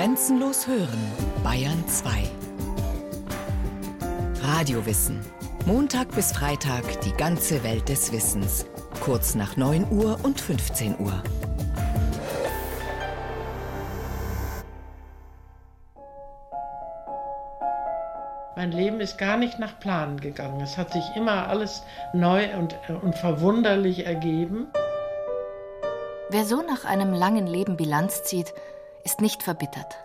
Grenzenlos hören, Bayern 2. Radiowissen. Montag bis Freitag die ganze Welt des Wissens. Kurz nach 9 Uhr und 15 Uhr. Mein Leben ist gar nicht nach Plan gegangen. Es hat sich immer alles neu und, und verwunderlich ergeben. Wer so nach einem langen Leben Bilanz zieht, ist nicht verbittert.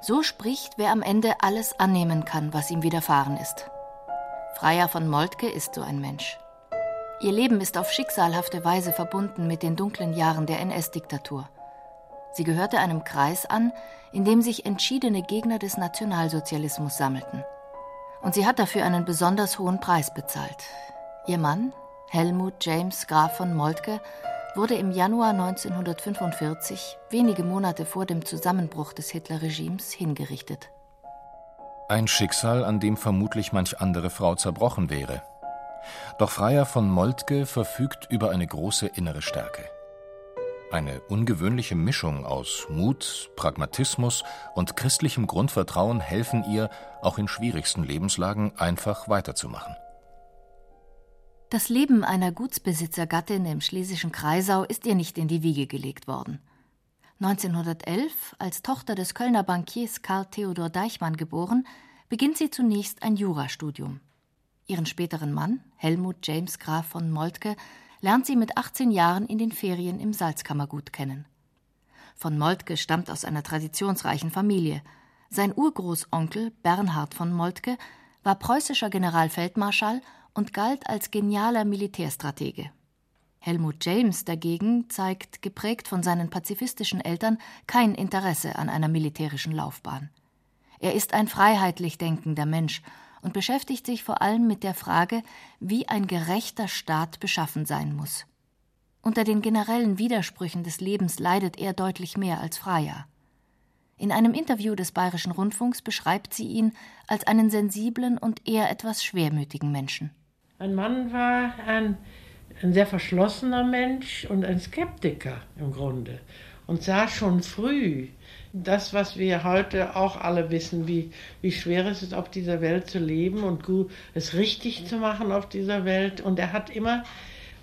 So spricht, wer am Ende alles annehmen kann, was ihm widerfahren ist. Freier von Moltke ist so ein Mensch. Ihr Leben ist auf schicksalhafte Weise verbunden mit den dunklen Jahren der NS-Diktatur. Sie gehörte einem Kreis an, in dem sich entschiedene Gegner des Nationalsozialismus sammelten. Und sie hat dafür einen besonders hohen Preis bezahlt. Ihr Mann, Helmut James Graf von Moltke, wurde im Januar 1945, wenige Monate vor dem Zusammenbruch des Hitlerregimes, hingerichtet. Ein Schicksal, an dem vermutlich manch andere Frau zerbrochen wäre. Doch Freier von Moltke verfügt über eine große innere Stärke. Eine ungewöhnliche Mischung aus Mut, Pragmatismus und christlichem Grundvertrauen helfen ihr, auch in schwierigsten Lebenslagen einfach weiterzumachen. Das Leben einer Gutsbesitzergattin im schlesischen Kreisau ist ihr nicht in die Wiege gelegt worden. 1911, als Tochter des Kölner Bankiers Karl Theodor Deichmann geboren, beginnt sie zunächst ein Jurastudium. Ihren späteren Mann, Helmut James Graf von Moltke, lernt sie mit 18 Jahren in den Ferien im Salzkammergut kennen. Von Moltke stammt aus einer traditionsreichen Familie. Sein Urgroßonkel Bernhard von Moltke war preußischer Generalfeldmarschall und galt als genialer Militärstratege. Helmut James dagegen zeigt, geprägt von seinen pazifistischen Eltern, kein Interesse an einer militärischen Laufbahn. Er ist ein freiheitlich denkender Mensch und beschäftigt sich vor allem mit der Frage, wie ein gerechter Staat beschaffen sein muss. Unter den generellen Widersprüchen des Lebens leidet er deutlich mehr als Freier. In einem Interview des Bayerischen Rundfunks beschreibt sie ihn als einen sensiblen und eher etwas schwermütigen Menschen. Mein Mann war ein, ein sehr verschlossener Mensch und ein Skeptiker im Grunde und sah schon früh das, was wir heute auch alle wissen, wie, wie schwer es ist, auf dieser Welt zu leben und gut, es richtig zu machen auf dieser Welt. Und er hat immer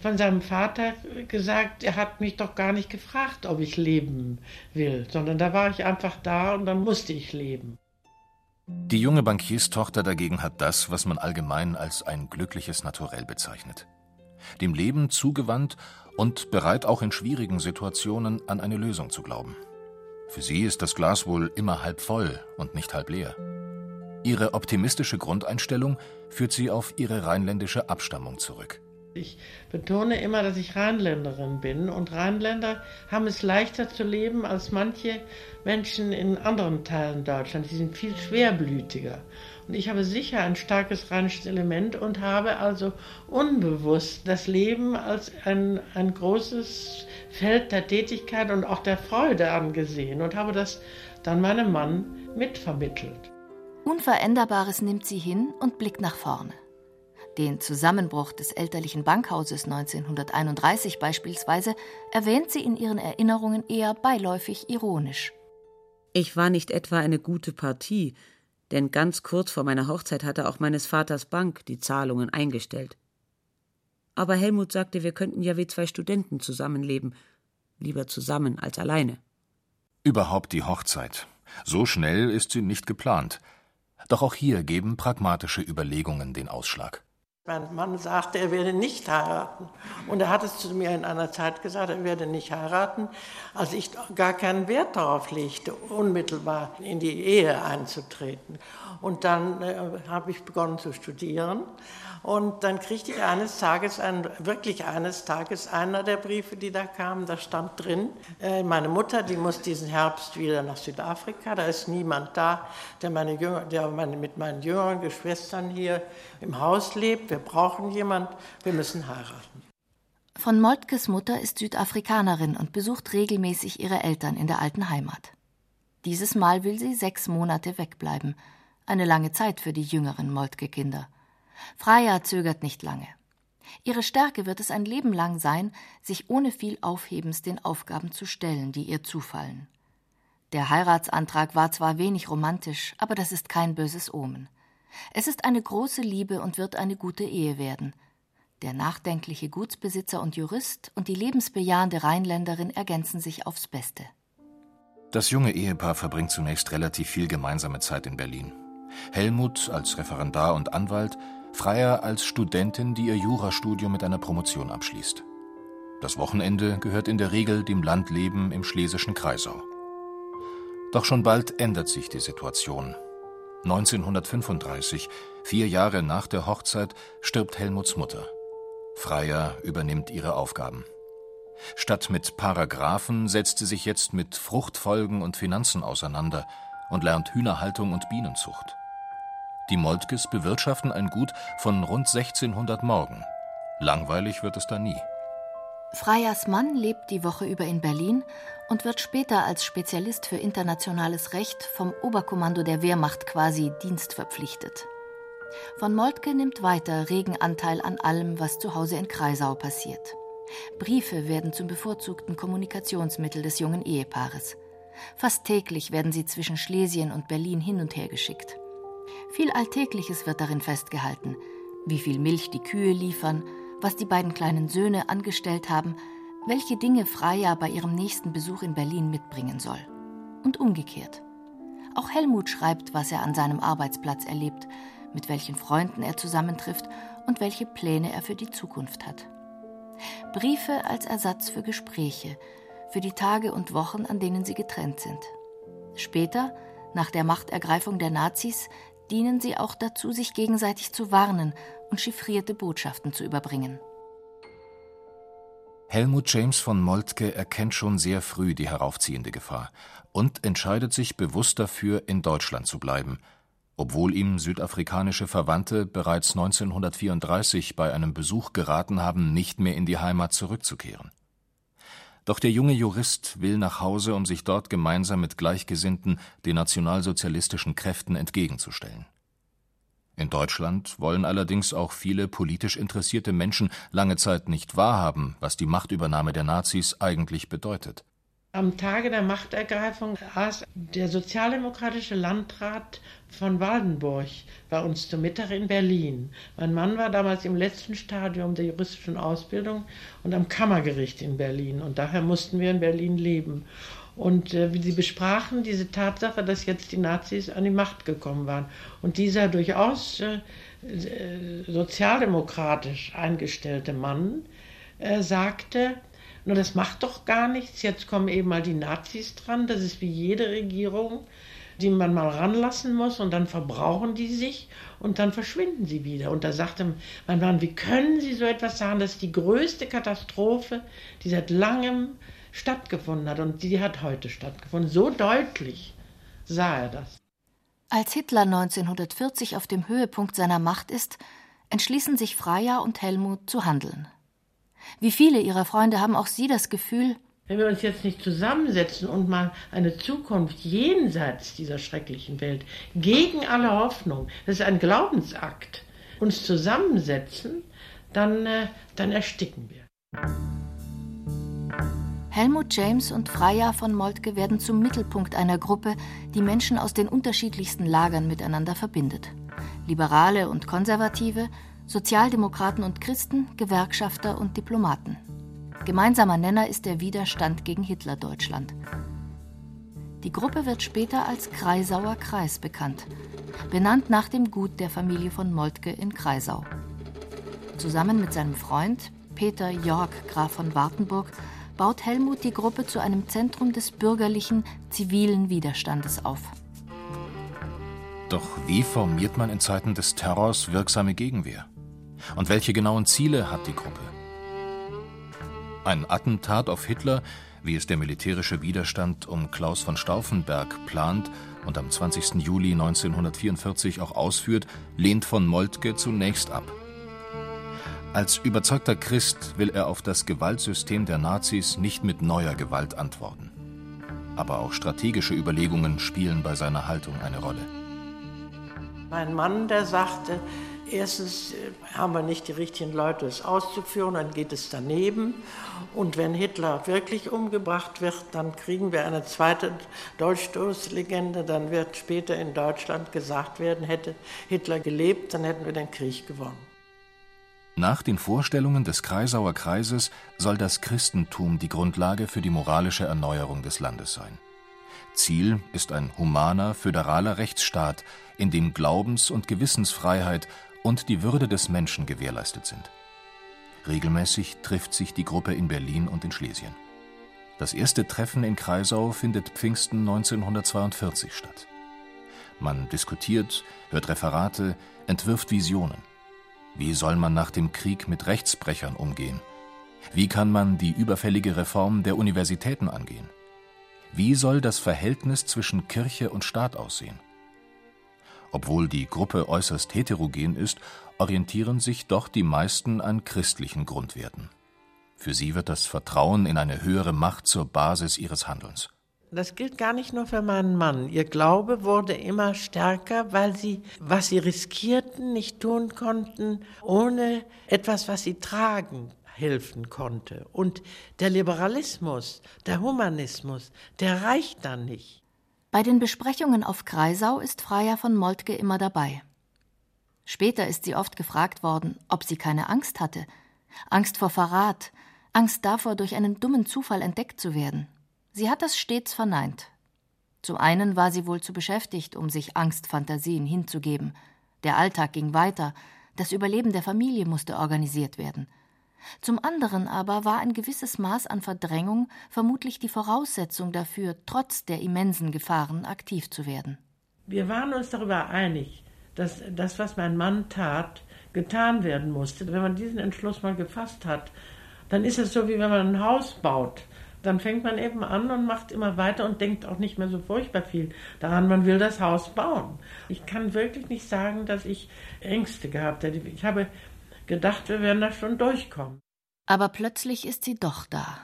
von seinem Vater gesagt, er hat mich doch gar nicht gefragt, ob ich leben will, sondern da war ich einfach da und dann musste ich leben. Die junge Bankierstochter dagegen hat das, was man allgemein als ein glückliches Naturell bezeichnet. Dem Leben zugewandt und bereit auch in schwierigen Situationen an eine Lösung zu glauben. Für sie ist das Glas wohl immer halb voll und nicht halb leer. Ihre optimistische Grundeinstellung führt sie auf ihre rheinländische Abstammung zurück. Ich betone immer, dass ich Rheinländerin bin und Rheinländer haben es leichter zu leben als manche Menschen in anderen Teilen Deutschlands. Die sind viel schwerblütiger. Und ich habe sicher ein starkes rheinisches Element und habe also unbewusst das Leben als ein, ein großes Feld der Tätigkeit und auch der Freude angesehen und habe das dann meinem Mann mitvermittelt. Unveränderbares nimmt sie hin und blickt nach vorne. Den Zusammenbruch des elterlichen Bankhauses 1931 beispielsweise erwähnt sie in ihren Erinnerungen eher beiläufig ironisch. Ich war nicht etwa eine gute Partie, denn ganz kurz vor meiner Hochzeit hatte auch meines Vaters Bank die Zahlungen eingestellt. Aber Helmut sagte, wir könnten ja wie zwei Studenten zusammenleben, lieber zusammen als alleine. Überhaupt die Hochzeit. So schnell ist sie nicht geplant. Doch auch hier geben pragmatische Überlegungen den Ausschlag. Mein Mann sagte, er werde nicht heiraten. Und er hat es zu mir in einer Zeit gesagt, er werde nicht heiraten, als ich gar keinen Wert darauf legte, unmittelbar in die Ehe einzutreten. Und dann äh, habe ich begonnen zu studieren und dann kriegte ich eines Tages, ein, wirklich eines Tages, einer der Briefe, die da kamen, da stand drin, äh, meine Mutter, die muss diesen Herbst wieder nach Südafrika, da ist niemand da, der, meine Jünger, der meine, mit meinen jüngeren Geschwistern hier im Haus lebt, wir brauchen jemand, wir müssen heiraten. Von Moltkes Mutter ist Südafrikanerin und besucht regelmäßig ihre Eltern in der alten Heimat. Dieses Mal will sie sechs Monate wegbleiben. Eine lange Zeit für die jüngeren Moltke-Kinder. Freya zögert nicht lange. Ihre Stärke wird es ein Leben lang sein, sich ohne viel Aufhebens den Aufgaben zu stellen, die ihr zufallen. Der Heiratsantrag war zwar wenig romantisch, aber das ist kein böses Omen. Es ist eine große Liebe und wird eine gute Ehe werden. Der nachdenkliche Gutsbesitzer und Jurist und die lebensbejahende Rheinländerin ergänzen sich aufs Beste. Das junge Ehepaar verbringt zunächst relativ viel gemeinsame Zeit in Berlin. Helmut als Referendar und Anwalt, Freier als Studentin, die ihr Jurastudium mit einer Promotion abschließt. Das Wochenende gehört in der Regel dem Landleben im schlesischen Kreisau. Doch schon bald ändert sich die Situation. 1935, vier Jahre nach der Hochzeit, stirbt Helmuts Mutter. Freier übernimmt ihre Aufgaben. Statt mit Paragraphen setzt sie sich jetzt mit Fruchtfolgen und Finanzen auseinander und lernt Hühnerhaltung und Bienenzucht. Die Moltkes bewirtschaften ein Gut von rund 1600 Morgen. Langweilig wird es da nie. Freyers Mann lebt die Woche über in Berlin und wird später als Spezialist für internationales Recht vom Oberkommando der Wehrmacht quasi dienstverpflichtet. Von Moltke nimmt weiter regen Anteil an allem, was zu Hause in Kreisau passiert. Briefe werden zum bevorzugten Kommunikationsmittel des jungen Ehepaares. Fast täglich werden sie zwischen Schlesien und Berlin hin und her geschickt. Viel Alltägliches wird darin festgehalten, wie viel Milch die Kühe liefern, was die beiden kleinen Söhne angestellt haben, welche Dinge Freya bei ihrem nächsten Besuch in Berlin mitbringen soll. Und umgekehrt. Auch Helmut schreibt, was er an seinem Arbeitsplatz erlebt, mit welchen Freunden er zusammentrifft und welche Pläne er für die Zukunft hat. Briefe als Ersatz für Gespräche, für die Tage und Wochen, an denen sie getrennt sind. Später, nach der Machtergreifung der Nazis, dienen sie auch dazu, sich gegenseitig zu warnen und chiffrierte Botschaften zu überbringen. Helmut James von Moltke erkennt schon sehr früh die heraufziehende Gefahr und entscheidet sich bewusst dafür, in Deutschland zu bleiben, obwohl ihm südafrikanische Verwandte bereits 1934 bei einem Besuch geraten haben, nicht mehr in die Heimat zurückzukehren. Doch der junge Jurist will nach Hause, um sich dort gemeinsam mit Gleichgesinnten den nationalsozialistischen Kräften entgegenzustellen. In Deutschland wollen allerdings auch viele politisch interessierte Menschen lange Zeit nicht wahrhaben, was die Machtübernahme der Nazis eigentlich bedeutet. Am Tage der Machtergreifung aß der sozialdemokratische Landrat von Waldenburg bei uns zum Mittag in Berlin. Mein Mann war damals im letzten Stadium der juristischen Ausbildung und am Kammergericht in Berlin. Und daher mussten wir in Berlin leben. Und äh, sie besprachen diese Tatsache, dass jetzt die Nazis an die Macht gekommen waren. Und dieser durchaus äh, äh sozialdemokratisch eingestellte Mann äh, sagte, nur das macht doch gar nichts. Jetzt kommen eben mal die Nazis dran. Das ist wie jede Regierung, die man mal ranlassen muss und dann verbrauchen die sich und dann verschwinden sie wieder. Und da sagte mein Mann, wie können Sie so etwas sagen? Das ist die größte Katastrophe, die seit langem stattgefunden hat und die hat heute stattgefunden. So deutlich sah er das. Als Hitler 1940 auf dem Höhepunkt seiner Macht ist, entschließen sich Freya und Helmut zu handeln. Wie viele ihrer Freunde haben auch sie das Gefühl, wenn wir uns jetzt nicht zusammensetzen und mal eine Zukunft jenseits dieser schrecklichen Welt, gegen alle Hoffnung, das ist ein Glaubensakt, uns zusammensetzen, dann, äh, dann ersticken wir. Helmut James und Freya von Moltke werden zum Mittelpunkt einer Gruppe, die Menschen aus den unterschiedlichsten Lagern miteinander verbindet. Liberale und Konservative, Sozialdemokraten und Christen, Gewerkschafter und Diplomaten. Gemeinsamer Nenner ist der Widerstand gegen Hitlerdeutschland. Die Gruppe wird später als Kreisauer Kreis bekannt, benannt nach dem Gut der Familie von Moltke in Kreisau. Zusammen mit seinem Freund Peter Jörg Graf von Wartenburg baut Helmut die Gruppe zu einem Zentrum des bürgerlichen, zivilen Widerstandes auf. Doch wie formiert man in Zeiten des Terrors wirksame Gegenwehr? Und welche genauen Ziele hat die Gruppe? Ein Attentat auf Hitler, wie es der militärische Widerstand um Klaus von Stauffenberg plant und am 20. Juli 1944 auch ausführt, lehnt von Moltke zunächst ab. Als überzeugter Christ will er auf das Gewaltsystem der Nazis nicht mit neuer Gewalt antworten. Aber auch strategische Überlegungen spielen bei seiner Haltung eine Rolle. Mein Mann, der sagte, Erstens äh, haben wir nicht die richtigen Leute, es auszuführen, dann geht es daneben. Und wenn Hitler wirklich umgebracht wird, dann kriegen wir eine zweite Dolchstoßlegende. Dann wird später in Deutschland gesagt werden, hätte Hitler gelebt, dann hätten wir den Krieg gewonnen. Nach den Vorstellungen des Kreisauer Kreises soll das Christentum die Grundlage für die moralische Erneuerung des Landes sein. Ziel ist ein humaner, föderaler Rechtsstaat, in dem Glaubens- und Gewissensfreiheit und die Würde des Menschen gewährleistet sind. Regelmäßig trifft sich die Gruppe in Berlin und in Schlesien. Das erste Treffen in Kreisau findet Pfingsten 1942 statt. Man diskutiert, hört Referate, entwirft Visionen. Wie soll man nach dem Krieg mit Rechtsbrechern umgehen? Wie kann man die überfällige Reform der Universitäten angehen? Wie soll das Verhältnis zwischen Kirche und Staat aussehen? Obwohl die Gruppe äußerst heterogen ist, orientieren sich doch die meisten an christlichen Grundwerten. Für sie wird das Vertrauen in eine höhere Macht zur Basis ihres Handelns. Das gilt gar nicht nur für meinen Mann. Ihr Glaube wurde immer stärker, weil sie, was sie riskierten, nicht tun konnten, ohne etwas, was sie tragen, helfen konnte. Und der Liberalismus, der Humanismus, der reicht dann nicht. Bei den Besprechungen auf Kreisau ist Freya von Moltke immer dabei. Später ist sie oft gefragt worden, ob sie keine Angst hatte. Angst vor Verrat, Angst davor, durch einen dummen Zufall entdeckt zu werden. Sie hat das stets verneint. Zum einen war sie wohl zu beschäftigt, um sich Angstfantasien hinzugeben. Der Alltag ging weiter, das Überleben der Familie musste organisiert werden. Zum anderen aber war ein gewisses Maß an Verdrängung vermutlich die Voraussetzung dafür, trotz der immensen Gefahren aktiv zu werden. Wir waren uns darüber einig, dass das, was mein Mann tat, getan werden musste. Wenn man diesen Entschluss mal gefasst hat, dann ist es so, wie wenn man ein Haus baut. Dann fängt man eben an und macht immer weiter und denkt auch nicht mehr so furchtbar viel daran, man will das Haus bauen. Ich kann wirklich nicht sagen, dass ich Ängste gehabt hätte. Ich habe gedacht, wir werden da schon durchkommen. Aber plötzlich ist sie doch da.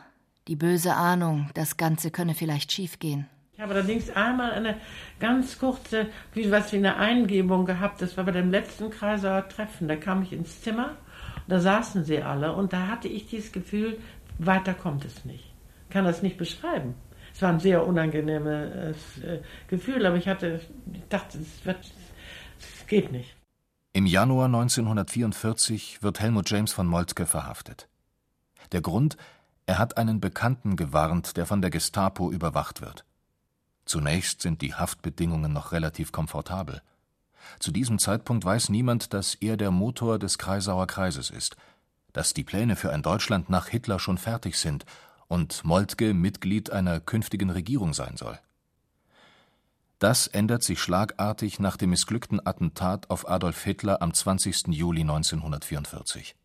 Die böse Ahnung, das Ganze könne vielleicht schiefgehen. Ich habe allerdings einmal eine ganz kurze, wie was wie eine Eingebung gehabt. Das war bei dem letzten Kreisauer Treffen. Da kam ich ins Zimmer, da saßen sie alle und da hatte ich dieses Gefühl, weiter kommt es nicht. Ich kann das nicht beschreiben. Es war ein sehr unangenehmes äh, Gefühl, aber ich hatte, ich dachte, es, wird, es geht nicht. Im Januar 1944 wird Helmut James von Moltke verhaftet. Der Grund: Er hat einen Bekannten gewarnt, der von der Gestapo überwacht wird. Zunächst sind die Haftbedingungen noch relativ komfortabel. Zu diesem Zeitpunkt weiß niemand, dass er der Motor des Kreisauer Kreises ist, dass die Pläne für ein Deutschland nach Hitler schon fertig sind und Moltke Mitglied einer künftigen Regierung sein soll. Das ändert sich schlagartig nach dem missglückten Attentat auf Adolf Hitler am 20. Juli 1944.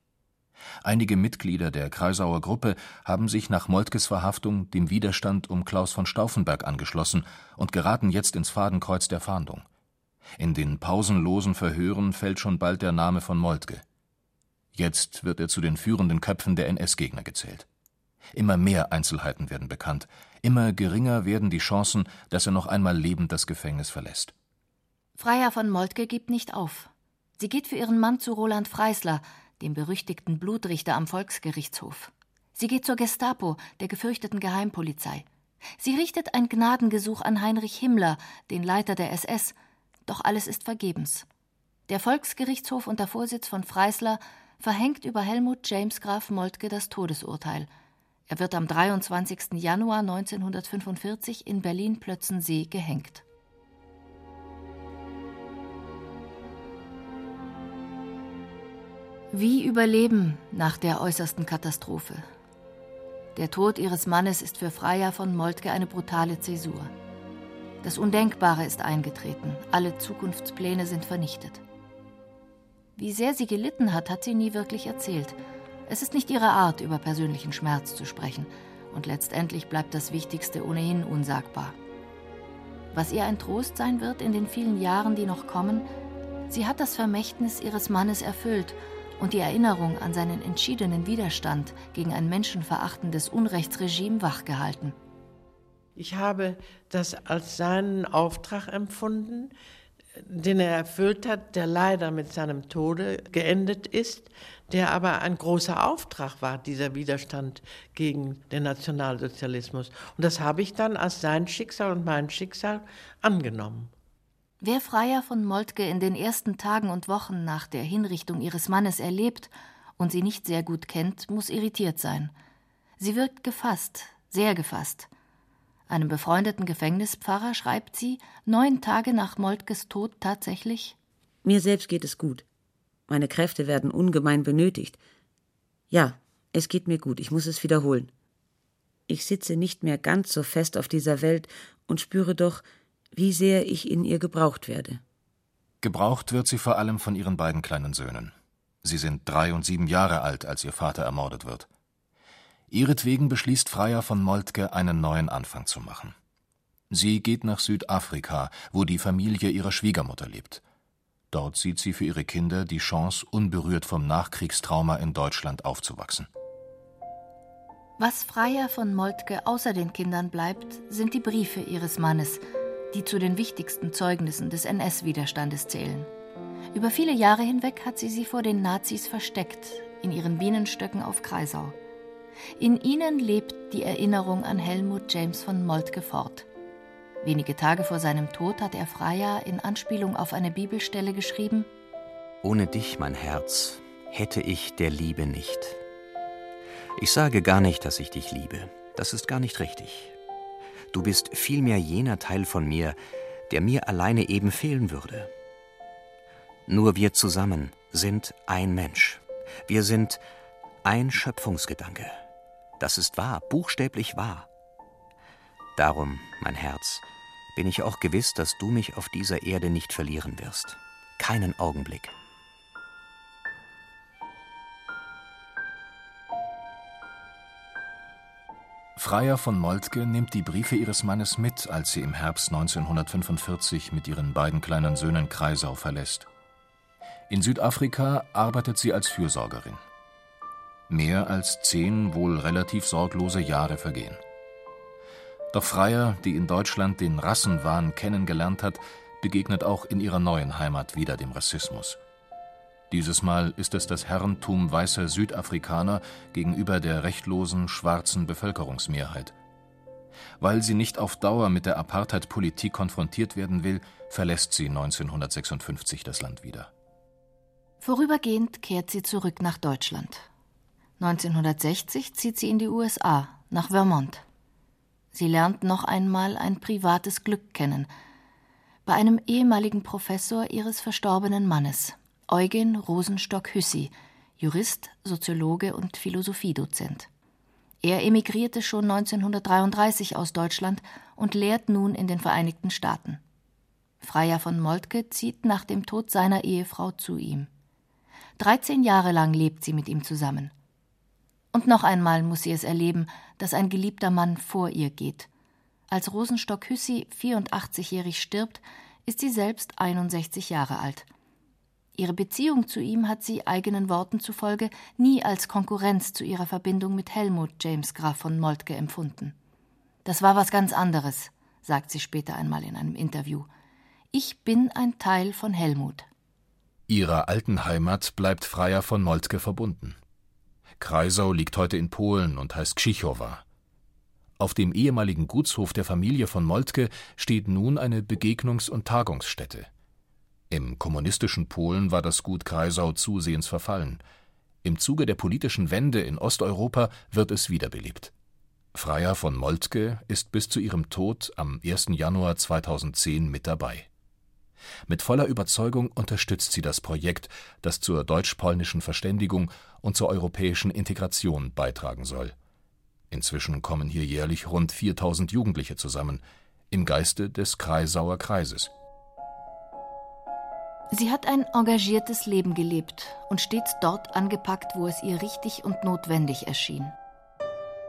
Einige Mitglieder der Kreisauer Gruppe haben sich nach Moltkes Verhaftung dem Widerstand um Klaus von Stauffenberg angeschlossen und geraten jetzt ins Fadenkreuz der Fahndung. In den pausenlosen Verhören fällt schon bald der Name von Moltke. Jetzt wird er zu den führenden Köpfen der NS-Gegner gezählt. Immer mehr Einzelheiten werden bekannt, immer geringer werden die Chancen, dass er noch einmal lebend das Gefängnis verlässt. Freier von Moltke gibt nicht auf. Sie geht für ihren Mann zu Roland Freisler, dem berüchtigten Blutrichter am Volksgerichtshof. Sie geht zur Gestapo, der gefürchteten Geheimpolizei. Sie richtet ein Gnadengesuch an Heinrich Himmler, den Leiter der SS, doch alles ist vergebens. Der Volksgerichtshof unter Vorsitz von Freisler verhängt über Helmut James Graf Moltke das Todesurteil. Er wird am 23. Januar 1945 in Berlin-Plötzensee gehängt. Wie überleben nach der äußersten Katastrophe? Der Tod ihres Mannes ist für Freya von Moltke eine brutale Zäsur. Das Undenkbare ist eingetreten, alle Zukunftspläne sind vernichtet. Wie sehr sie gelitten hat, hat sie nie wirklich erzählt. Es ist nicht ihre Art, über persönlichen Schmerz zu sprechen, und letztendlich bleibt das Wichtigste ohnehin unsagbar. Was ihr ein Trost sein wird in den vielen Jahren, die noch kommen, sie hat das Vermächtnis ihres Mannes erfüllt und die Erinnerung an seinen entschiedenen Widerstand gegen ein menschenverachtendes Unrechtsregime wachgehalten. Ich habe das als seinen Auftrag empfunden, den er erfüllt hat, der leider mit seinem Tode geendet ist, der aber ein großer Auftrag war, dieser Widerstand gegen den Nationalsozialismus. Und das habe ich dann als sein Schicksal und mein Schicksal angenommen. Wer Freier von Moltke in den ersten Tagen und Wochen nach der Hinrichtung ihres Mannes erlebt und sie nicht sehr gut kennt, muss irritiert sein. Sie wirkt gefasst, sehr gefasst. Einem befreundeten Gefängnispfarrer schreibt sie, neun Tage nach Moltkes Tod tatsächlich Mir selbst geht es gut. Meine Kräfte werden ungemein benötigt. Ja, es geht mir gut, ich muss es wiederholen. Ich sitze nicht mehr ganz so fest auf dieser Welt und spüre doch, wie sehr ich in ihr gebraucht werde. Gebraucht wird sie vor allem von ihren beiden kleinen Söhnen. Sie sind drei und sieben Jahre alt, als ihr Vater ermordet wird. Ihretwegen beschließt Freier von Moltke, einen neuen Anfang zu machen. Sie geht nach Südafrika, wo die Familie ihrer Schwiegermutter lebt. Dort sieht sie für ihre Kinder die Chance, unberührt vom Nachkriegstrauma in Deutschland aufzuwachsen. Was Freier von Moltke außer den Kindern bleibt, sind die Briefe ihres Mannes, die zu den wichtigsten Zeugnissen des NS-Widerstandes zählen. Über viele Jahre hinweg hat sie sie vor den Nazis versteckt, in ihren Bienenstöcken auf Kreisau. In ihnen lebt die Erinnerung an Helmut James von Moltke fort. Wenige Tage vor seinem Tod hat er Freya in Anspielung auf eine Bibelstelle geschrieben: Ohne dich, mein Herz, hätte ich der Liebe nicht. Ich sage gar nicht, dass ich dich liebe. Das ist gar nicht richtig. Du bist vielmehr jener Teil von mir, der mir alleine eben fehlen würde. Nur wir zusammen sind ein Mensch. Wir sind ein Schöpfungsgedanke. Das ist wahr, buchstäblich wahr. Darum, mein Herz, bin ich auch gewiss, dass du mich auf dieser Erde nicht verlieren wirst. Keinen Augenblick. Freier von Moltke nimmt die Briefe ihres Mannes mit, als sie im Herbst 1945 mit ihren beiden kleinen Söhnen Kreisau verlässt. In Südafrika arbeitet sie als Fürsorgerin. Mehr als zehn wohl relativ sorglose Jahre vergehen. Doch Freier, die in Deutschland den Rassenwahn kennengelernt hat, begegnet auch in ihrer neuen Heimat wieder dem Rassismus. Dieses Mal ist es das Herrentum weißer Südafrikaner gegenüber der rechtlosen schwarzen Bevölkerungsmehrheit. Weil sie nicht auf Dauer mit der Apartheid-Politik konfrontiert werden will, verlässt sie 1956 das Land wieder. Vorübergehend kehrt sie zurück nach Deutschland. 1960 zieht sie in die USA, nach Vermont. Sie lernt noch einmal ein privates Glück kennen, bei einem ehemaligen Professor ihres verstorbenen Mannes, Eugen Rosenstock-Hüssi, Jurist, Soziologe und Philosophiedozent. Er emigrierte schon 1933 aus Deutschland und lehrt nun in den Vereinigten Staaten. Freier von Moltke zieht nach dem Tod seiner Ehefrau zu ihm. 13 Jahre lang lebt sie mit ihm zusammen. Und noch einmal muss sie es erleben, dass ein geliebter Mann vor ihr geht. Als Rosenstock Hüssi 84-jährig stirbt, ist sie selbst 61 Jahre alt. Ihre Beziehung zu ihm hat sie eigenen Worten zufolge nie als Konkurrenz zu ihrer Verbindung mit Helmut James Graf von Moltke empfunden. Das war was ganz anderes, sagt sie später einmal in einem Interview. Ich bin ein Teil von Helmut. Ihrer alten Heimat bleibt Freier von Moltke verbunden. Kreisau liegt heute in Polen und heißt Kschichowa. Auf dem ehemaligen Gutshof der Familie von Moltke steht nun eine Begegnungs- und Tagungsstätte. Im kommunistischen Polen war das Gut Kreisau zusehends verfallen. Im Zuge der politischen Wende in Osteuropa wird es wiederbelebt. Freier von Moltke ist bis zu ihrem Tod am 1. Januar 2010 mit dabei. Mit voller Überzeugung unterstützt sie das Projekt, das zur deutsch-polnischen Verständigung und zur europäischen Integration beitragen soll. Inzwischen kommen hier jährlich rund 4000 Jugendliche zusammen, im Geiste des Kreisauer Kreises. Sie hat ein engagiertes Leben gelebt und stets dort angepackt, wo es ihr richtig und notwendig erschien.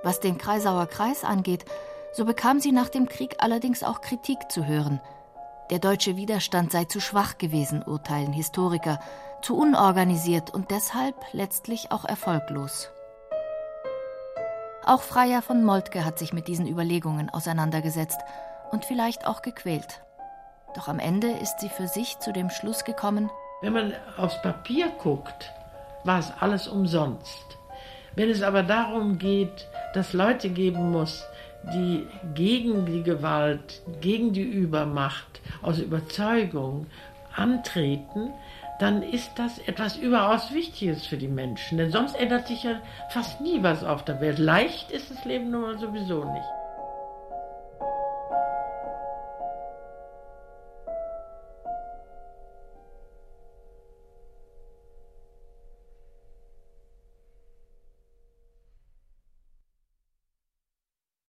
Was den Kreisauer Kreis angeht, so bekam sie nach dem Krieg allerdings auch Kritik zu hören. Der deutsche Widerstand sei zu schwach gewesen, urteilen Historiker, zu unorganisiert und deshalb letztlich auch erfolglos. Auch Freier von Moltke hat sich mit diesen Überlegungen auseinandergesetzt und vielleicht auch gequält. Doch am Ende ist sie für sich zu dem Schluss gekommen, wenn man aufs Papier guckt, war es alles umsonst. Wenn es aber darum geht, dass Leute geben muss, die gegen die Gewalt, gegen die Übermacht aus Überzeugung antreten, dann ist das etwas überaus Wichtiges für die Menschen. Denn sonst ändert sich ja fast nie was auf der Welt. Leicht ist das Leben nun mal sowieso nicht.